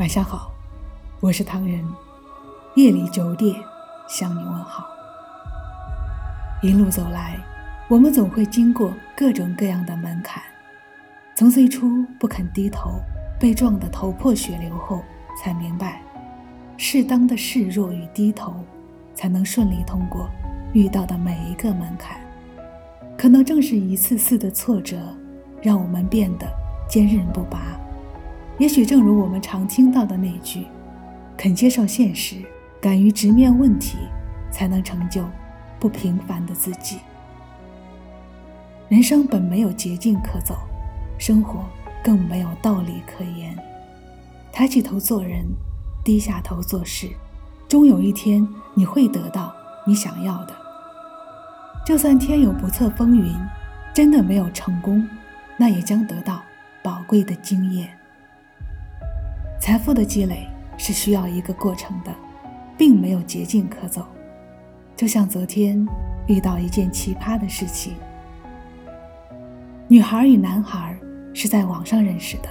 晚上好，我是唐人。夜里九点向你问好。一路走来，我们总会经过各种各样的门槛。从最初不肯低头，被撞得头破血流后，才明白，适当的示弱与低头，才能顺利通过遇到的每一个门槛。可能正是一次次的挫折，让我们变得坚韧不拔。也许正如我们常听到的那句：“肯接受现实，敢于直面问题，才能成就不平凡的自己。”人生本没有捷径可走，生活更没有道理可言。抬起头做人，低下头做事，终有一天你会得到你想要的。就算天有不测风云，真的没有成功，那也将得到宝贵的经验。财富的积累是需要一个过程的，并没有捷径可走。就像昨天遇到一件奇葩的事情：女孩与男孩是在网上认识的，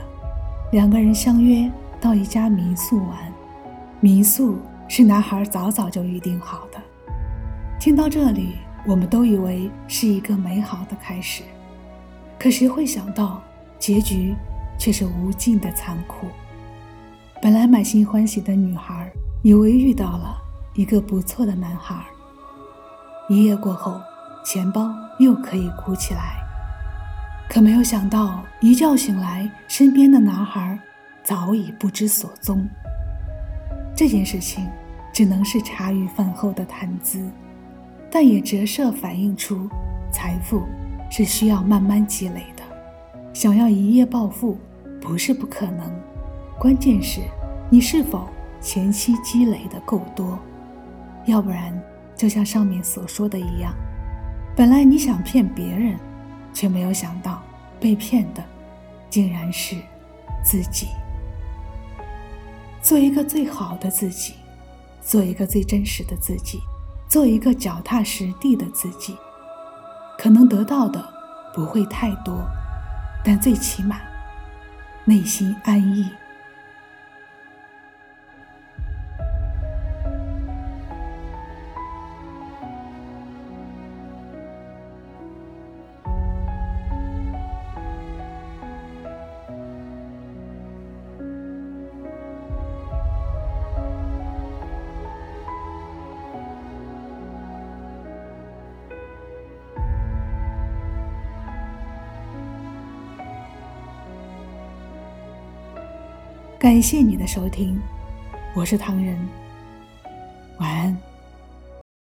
两个人相约到一家民宿玩。民宿是男孩早早就预定好的。听到这里，我们都以为是一个美好的开始，可谁会想到，结局却是无尽的残酷。本来满心欢喜的女孩，以为遇到了一个不错的男孩。一夜过后，钱包又可以鼓起来，可没有想到，一觉醒来，身边的男孩早已不知所踪。这件事情只能是茶余饭后的谈资，但也折射反映出，财富是需要慢慢积累的。想要一夜暴富，不是不可能。关键是，你是否前期积累的够多？要不然，就像上面所说的一样，本来你想骗别人，却没有想到被骗的竟然是自己。做一个最好的自己，做一个最真实的自己，做一个脚踏实地的自己，可能得到的不会太多，但最起码内心安逸。感谢你的收听，我是唐人。晚安。